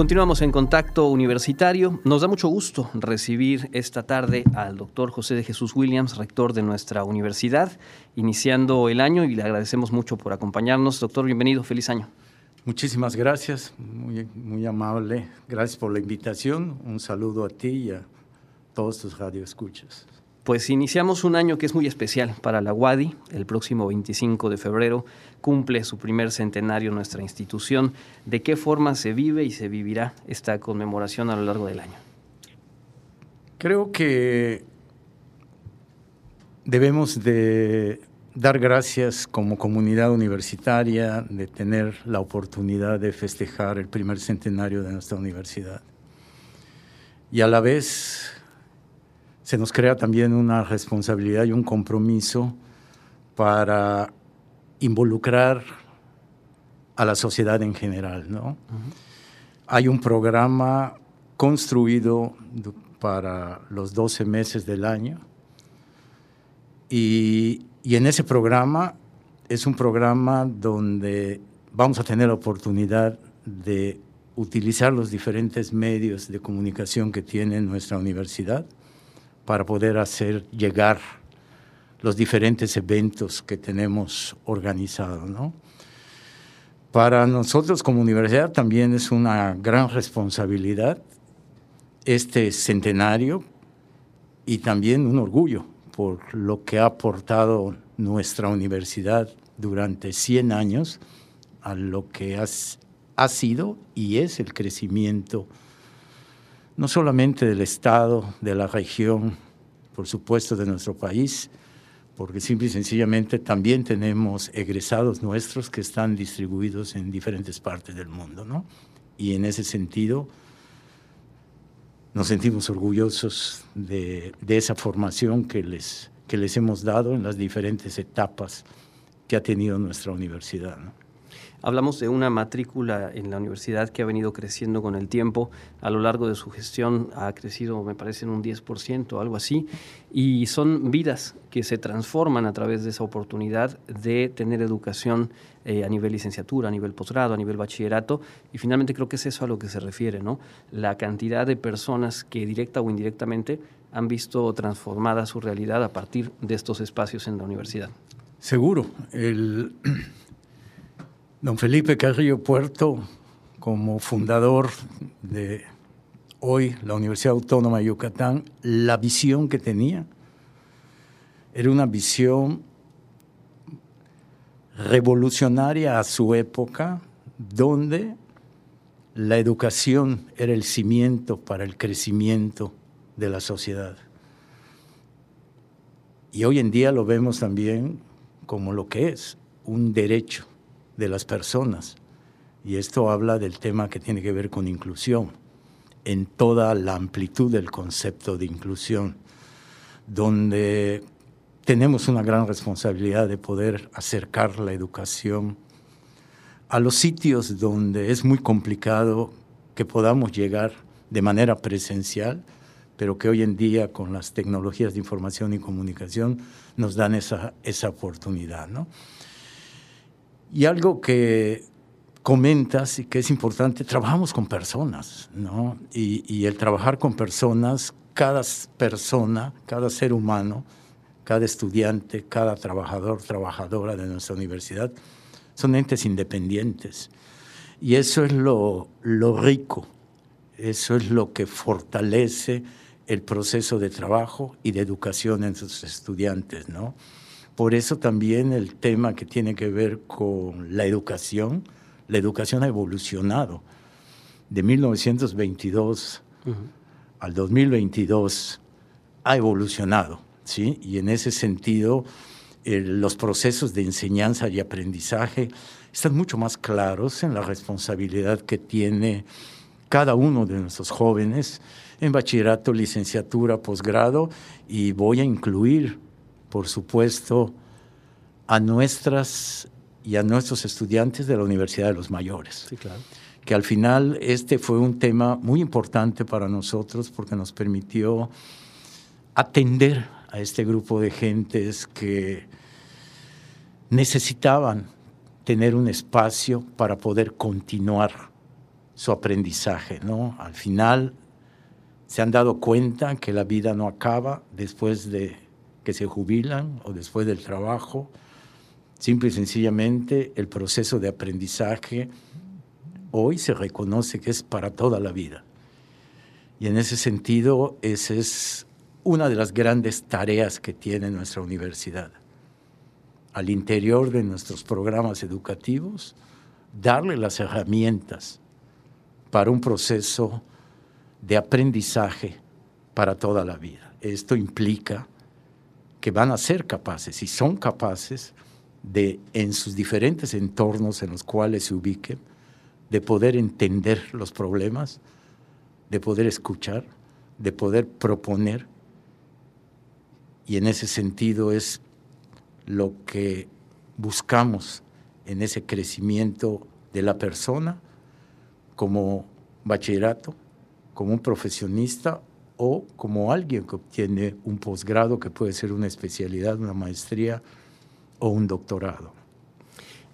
Continuamos en contacto universitario. Nos da mucho gusto recibir esta tarde al doctor José de Jesús Williams, rector de nuestra universidad, iniciando el año y le agradecemos mucho por acompañarnos. Doctor, bienvenido, feliz año. Muchísimas gracias, muy, muy amable. Gracias por la invitación. Un saludo a ti y a todos tus radioescuchas. Pues iniciamos un año que es muy especial para la UADI. El próximo 25 de febrero cumple su primer centenario nuestra institución. ¿De qué forma se vive y se vivirá esta conmemoración a lo largo del año? Creo que debemos de dar gracias como comunidad universitaria de tener la oportunidad de festejar el primer centenario de nuestra universidad. Y a la vez se nos crea también una responsabilidad y un compromiso para involucrar a la sociedad en general. ¿no? Hay un programa construido para los 12 meses del año y, y en ese programa es un programa donde vamos a tener la oportunidad de utilizar los diferentes medios de comunicación que tiene nuestra universidad para poder hacer llegar los diferentes eventos que tenemos organizados. Para nosotros como universidad también es una gran responsabilidad este centenario y también un orgullo por lo que ha aportado nuestra universidad durante 100 años a lo que ha sido y es el crecimiento no solamente del Estado, de la región, por supuesto de nuestro país, porque simple y sencillamente también tenemos egresados nuestros que están distribuidos en diferentes partes del mundo, ¿no? Y en ese sentido nos sentimos orgullosos de, esa formación que les, que les hemos dado en las diferentes etapas que ha tenido nuestra universidad. ¿no? Hablamos de una matrícula en la universidad que ha venido creciendo con el tiempo. A lo largo de su gestión ha crecido, me parece, en un 10%, algo así. Y son vidas que se transforman a través de esa oportunidad de tener educación eh, a nivel licenciatura, a nivel posgrado, a nivel bachillerato. Y finalmente creo que es eso a lo que se refiere, ¿no? La cantidad de personas que directa o indirectamente han visto transformada su realidad a partir de estos espacios en la universidad. Seguro. El Don Felipe Carrillo Puerto, como fundador de hoy la Universidad Autónoma de Yucatán, la visión que tenía era una visión revolucionaria a su época, donde la educación era el cimiento para el crecimiento de la sociedad. Y hoy en día lo vemos también como lo que es, un derecho de las personas. Y esto habla del tema que tiene que ver con inclusión, en toda la amplitud del concepto de inclusión, donde tenemos una gran responsabilidad de poder acercar la educación a los sitios donde es muy complicado que podamos llegar de manera presencial, pero que hoy en día con las tecnologías de información y comunicación nos dan esa, esa oportunidad. ¿no? Y algo que comentas y que es importante, trabajamos con personas, ¿no? Y, el trabajar con personas, cada persona, cada ser humano, cada estudiante, cada trabajador, trabajadora de nuestra universidad, son entes independientes. Y eso es lo, lo rico, eso es lo que fortalece el proceso de trabajo y de educación en sus estudiantes, ¿no? Por eso también el tema que tiene que ver con la educación, la educación ha evolucionado. De 1922 al 2022 ha evolucionado, ¿sí? Y en ese sentido, los procesos de enseñanza y aprendizaje están mucho más claros en la responsabilidad que tiene cada uno de nuestros jóvenes en bachillerato, licenciatura, posgrado, y voy a incluir por supuesto, a nuestras y a nuestros estudiantes de la Universidad de los Mayores. Sí, claro. Que al final este fue un tema muy importante para nosotros porque nos permitió atender a este grupo de gentes que necesitaban tener un espacio para poder continuar su aprendizaje, ¿no? Al final se han dado cuenta que la vida no acaba después de que se jubilan o después del trabajo. Simple y sencillamente el proceso de aprendizaje hoy se reconoce que es para toda la vida. Y en ese sentido, esa es una de las grandes tareas que tiene nuestra universidad. Al interior de nuestros programas educativos, darle las herramientas para un proceso de aprendizaje para toda la vida. Esto implica que van a ser capaces y son capaces de, en sus diferentes entornos en los cuales se ubiquen, de poder entender los problemas, de poder escuchar, de poder proponer. Y en ese sentido es lo que buscamos en ese crecimiento de la persona como bachillerato, como un profesionista o como alguien que obtiene un posgrado que puede ser una especialidad, una maestría o un doctorado.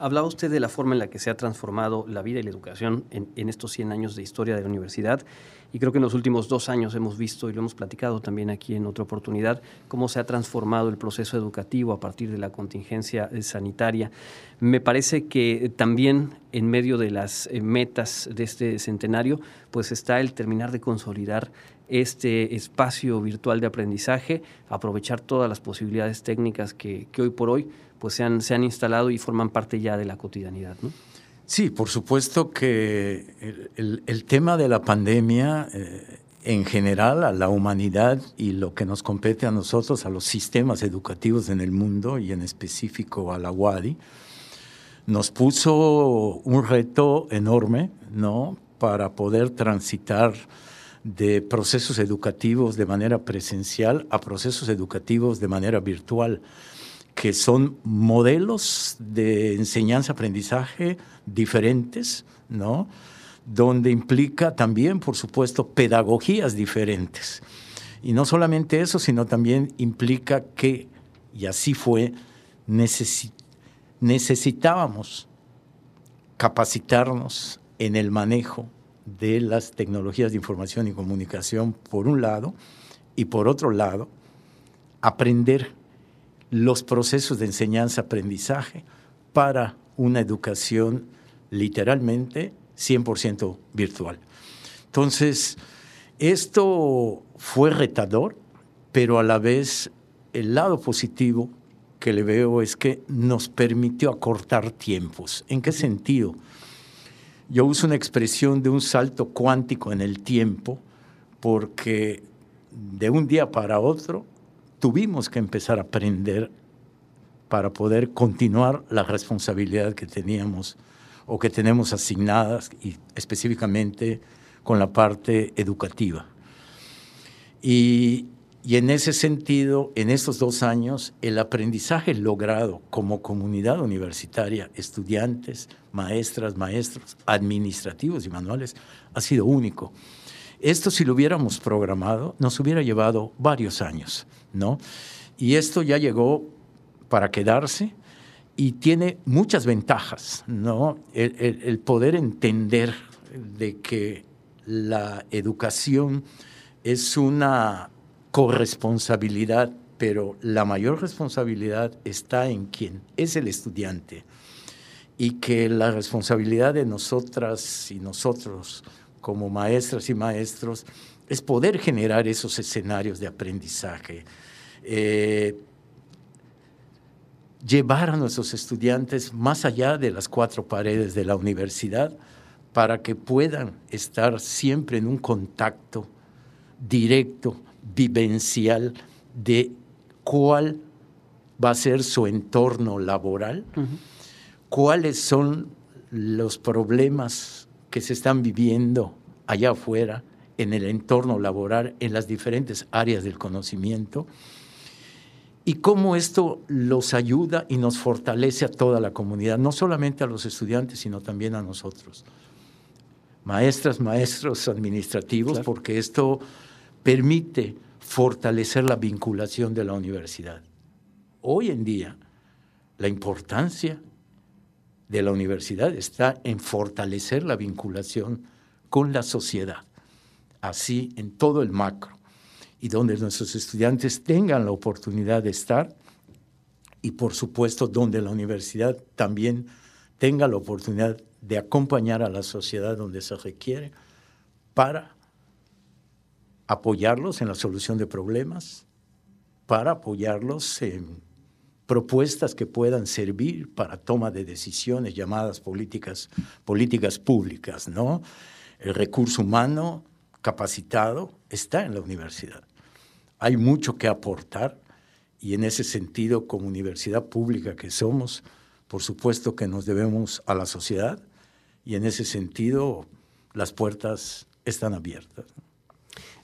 Hablaba usted de la forma en la que se ha transformado la vida y la educación en, estos 100 años de historia de la universidad y creo que en los últimos dos años hemos visto y lo hemos platicado también aquí en otra oportunidad cómo se ha transformado el proceso educativo a partir de la contingencia eh, sanitaria. Me parece que también en medio de las eh, metas de este centenario pues está el terminar de consolidar este espacio virtual de aprendizaje, aprovechar todas las posibilidades técnicas que, que hoy por hoy pues se han, se han instalado y forman parte ya de la cotidianidad. ¿no? Sí, por supuesto que el, tema de la pandemia eh, en general a la humanidad y lo que nos compete a nosotros, a los sistemas educativos en el mundo y en específico a la UADI, nos puso un reto enorme, ¿no? Para poder transitar de procesos educativos de manera presencial a procesos educativos de manera virtual que son modelos de enseñanza-aprendizaje diferentes, ¿no? Donde implica también, por supuesto, pedagogías diferentes. Y no solamente eso, sino también implica que, y así fue, necesitábamos capacitarnos en el manejo de las tecnologías de información y comunicación, por un lado, y por otro lado, aprender los procesos de enseñanza-aprendizaje para una educación literalmente 100% virtual. Entonces, esto fue retador, pero a la vez el lado positivo que le veo es que nos permitió acortar tiempos. ¿En qué sentido? Yo uso una expresión de un salto cuántico en el tiempo porque de un día para otro tuvimos que empezar a aprender para poder continuar la responsabilidad que teníamos o que tenemos asignadas y específicamente con la parte educativa. Y, y en ese sentido, en estos dos años, el aprendizaje logrado como comunidad universitaria, estudiantes, maestras, maestros, administrativos y manuales, ha sido único. Esto si lo hubiéramos programado, nos hubiera llevado varios años. ¿no? Y esto ya llegó para quedarse y tiene muchas ventajas, ¿no? El, poder entender de que la educación es una corresponsabilidad, pero la mayor responsabilidad está en quien es el estudiante. Y que la responsabilidad de nosotras y nosotros como maestras y maestros es poder generar esos escenarios de aprendizaje, eh, llevar a nuestros estudiantes más allá de las cuatro paredes de la universidad para que puedan estar siempre en un contacto directo, vivencial, de cuál va a ser su entorno laboral, cuáles son los problemas que se están viviendo allá afuera, en el entorno laboral, en las diferentes áreas del conocimiento, y cómo esto los ayuda y nos fortalece a toda la comunidad, no solamente a los estudiantes, sino también a nosotros. Maestras, maestros administrativos, porque esto permite fortalecer la vinculación de la universidad. Hoy en día, la importancia de la universidad está en fortalecer la vinculación con la sociedad, así en todo el macro, y donde nuestros estudiantes tengan la oportunidad de estar y por supuesto donde la universidad también tenga la oportunidad de acompañar a la sociedad donde se requiere para apoyarlos en la solución de problemas, para apoyarlos en propuestas que puedan servir para toma de decisiones llamadas políticas, políticas públicas, ¿no? El recurso humano capacitado está en la universidad. Hay mucho que aportar y en ese sentido, como universidad pública que somos, por supuesto que nos debemos a la sociedad y en ese sentido las puertas están abiertas.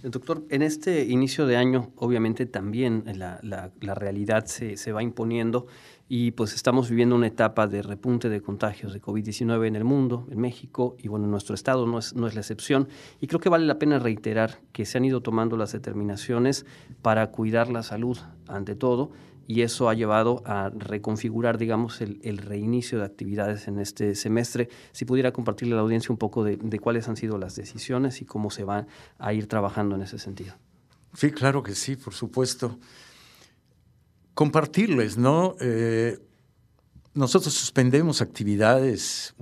Doctor, en este inicio de año, obviamente también la, realidad se, se, va imponiendo y pues estamos viviendo una etapa de repunte de contagios de COVID-19 en el mundo, en México, y bueno, en nuestro estado no es, no es la excepción. Y creo que vale la pena reiterar que se han ido tomando las determinaciones para cuidar la salud ante todo y eso ha llevado a reconfigurar, digamos, el, reinicio de actividades en este semestre. Si pudiera compartirle a la audiencia un poco de, cuáles han sido las decisiones y cómo se van a ir trabajando en ese sentido. Sí, claro que sí, por supuesto. Compartirles, ¿no? Eh, nosotros suspendemos actividades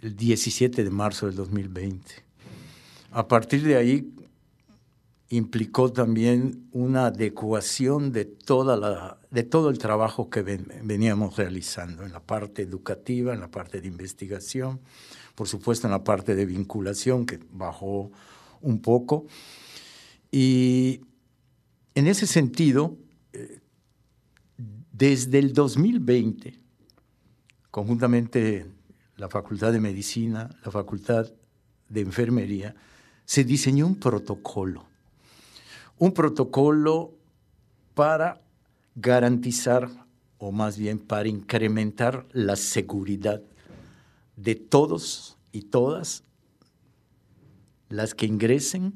el 17 de marzo del 2020. A partir de ahí implicó también una adecuación de, toda la, de todo el trabajo que veníamos realizando en la parte educativa, en la parte de investigación, por supuesto en la parte de vinculación que bajó un poco. Y en ese sentido, eh, desde el 2020, conjuntamente la Facultad de Medicina, la Facultad de Enfermería, se diseñó un protocolo un protocolo para garantizar, o más bien para incrementar la seguridad de todos y todas las que ingresen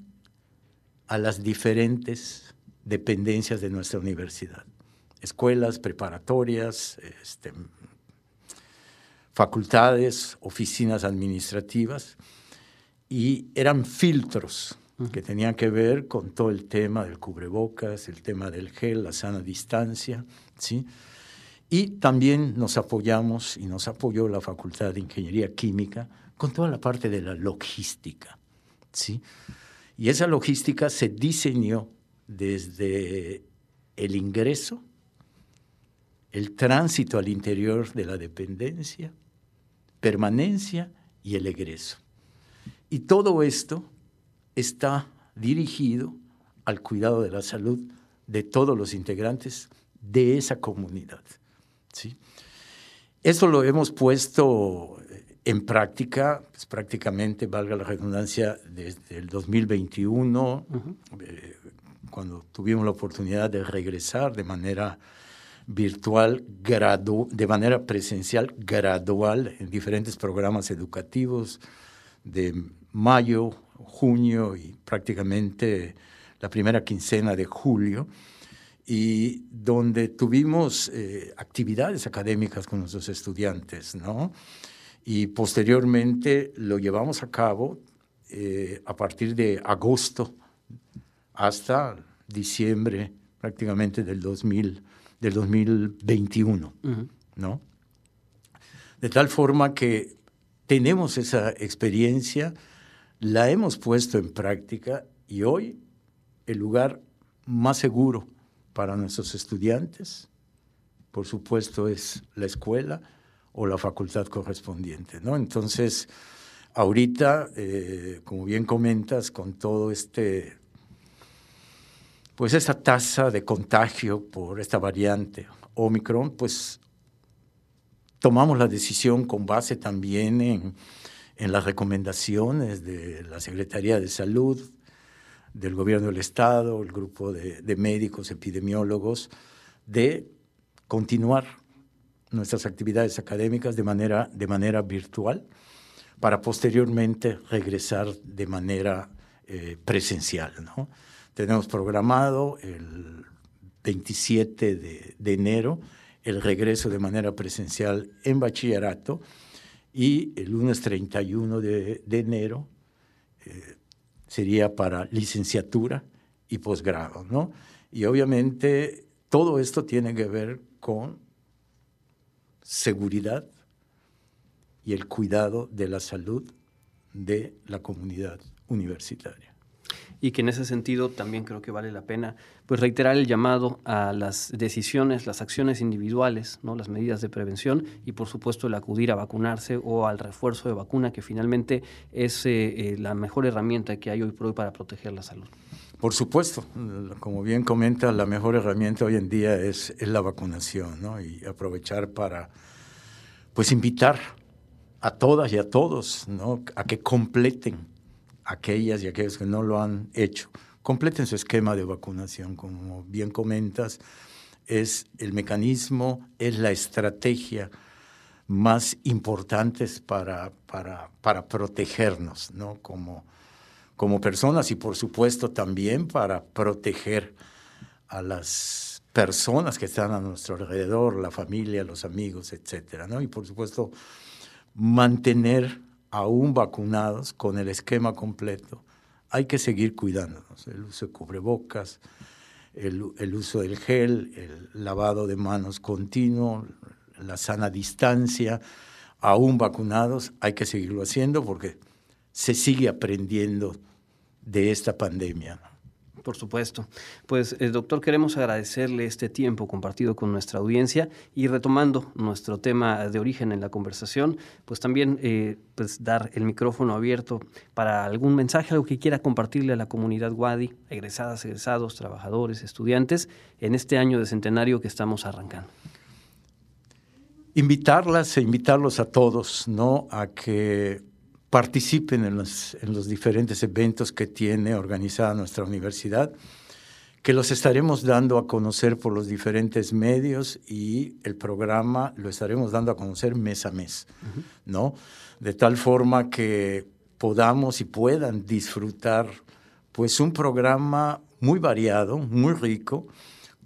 a las diferentes dependencias de nuestra universidad, escuelas preparatorias, este, facultades, oficinas administrativas, y eran filtros que tenían que ver con todo el tema del cubrebocas, el tema del gel, la sana distancia, ¿sí? Y también nos apoyamos y nos apoyó la Facultad de Ingeniería Química con toda la parte de la logística, ¿sí? Y esa logística se diseñó desde el ingreso, el tránsito al interior de la dependencia, permanencia y el egreso. Y todo esto está dirigido al cuidado de la salud de todos los integrantes de esa comunidad. ¿sí? Eso lo hemos puesto en práctica, pues, prácticamente, valga la redundancia, desde el 2021, eh, cuando tuvimos la oportunidad de regresar de manera virtual, de manera presencial, gradual, en diferentes programas educativos de mayo junio y prácticamente la primera quincena de julio, y donde tuvimos eh, actividades académicas con nuestros estudiantes, ¿no? Y posteriormente lo llevamos a cabo eh, a partir de agosto hasta diciembre prácticamente del, 2000, del 2021, ¿no? De tal forma que tenemos esa experiencia, la hemos puesto en práctica y hoy el lugar más seguro para nuestros estudiantes, por supuesto, es la escuela o la facultad correspondiente. ¿no? Entonces, ahorita, eh, como bien comentas, con todo este, pues esta tasa de contagio por esta variante Omicron, pues tomamos la decisión con base también en en las recomendaciones de la Secretaría de Salud, del Gobierno del Estado, el grupo de, médicos, epidemiólogos, de continuar nuestras actividades académicas de manera, de manera virtual para posteriormente regresar de manera eh, presencial. Tenemos programado el 27 de, de enero el regreso de manera presencial en bachillerato y el lunes 31 de, enero eh, sería para licenciatura y posgrado, ¿no? Y obviamente todo esto tiene que ver con seguridad y el cuidado de la salud de la comunidad universitaria. Y que en ese sentido también creo que vale la pena pues reiterar el llamado a las decisiones, las acciones individuales, ¿no? las medidas de prevención y por supuesto el acudir a vacunarse o al refuerzo de vacuna que finalmente es eh, eh, la mejor herramienta que hay hoy por hoy para proteger la salud. Por supuesto, como bien comenta, la mejor herramienta hoy en día es, es la vacunación, ¿no? Y aprovechar para, pues, invitar a todas y a todos, ¿no? A que completen aquellas y aquellos que no lo han hecho, completen su esquema de vacunación, como bien comentas, es el mecanismo, es la estrategia más importante para, para, para protegernos, ¿no? Como, como personas y por supuesto también para proteger a las personas que están a nuestro alrededor, la familia, los amigos, etcétera, ¿no? Y por supuesto mantener aún vacunados con el esquema completo, hay que seguir cuidándonos. El uso de cubrebocas, el, uso del gel, el lavado de manos continuo, la sana distancia, aún vacunados, hay que seguirlo haciendo porque se sigue aprendiendo de esta pandemia. Por supuesto. Pues, eh, doctor, queremos agradecerle este tiempo compartido con nuestra audiencia y retomando nuestro tema de origen en la conversación, pues también eh, pues dar el micrófono abierto para algún mensaje, algo que quiera compartirle a la comunidad Wadi, egresadas, egresados, trabajadores, estudiantes, en este año de centenario que estamos arrancando. Invitarlas e invitarlos a todos, ¿no? A que participen en los, en los diferentes eventos que tiene organizada nuestra universidad, que los estaremos dando a conocer por los diferentes medios y el programa lo estaremos dando a conocer mes a mes, ¿no? De tal forma que podamos y puedan disfrutar pues un programa muy variado, muy rico,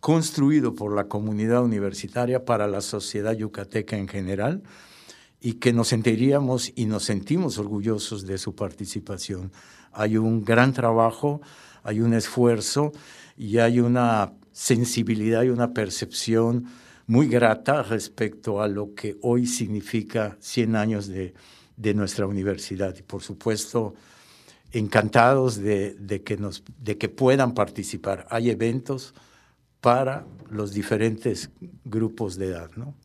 construido por la comunidad universitaria para la sociedad yucateca en general, y que nos sentiríamos y nos sentimos orgullosos de su participación. Hay un gran trabajo, hay un esfuerzo y hay una sensibilidad y una percepción muy grata respecto a lo que hoy significa 100 años de, de nuestra universidad. Y por supuesto, encantados de, de, que nos, de que puedan participar. Hay eventos para los diferentes grupos de edad, ¿no?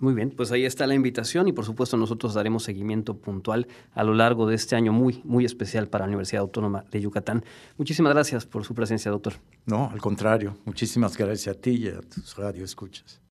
Muy bien, pues ahí está la invitación y por supuesto nosotros daremos seguimiento puntual a lo largo de este año muy, muy especial para la Universidad Autónoma de Yucatán. Muchísimas gracias por su presencia, doctor. No, al contrario, muchísimas gracias a ti y a tus radioescuchas.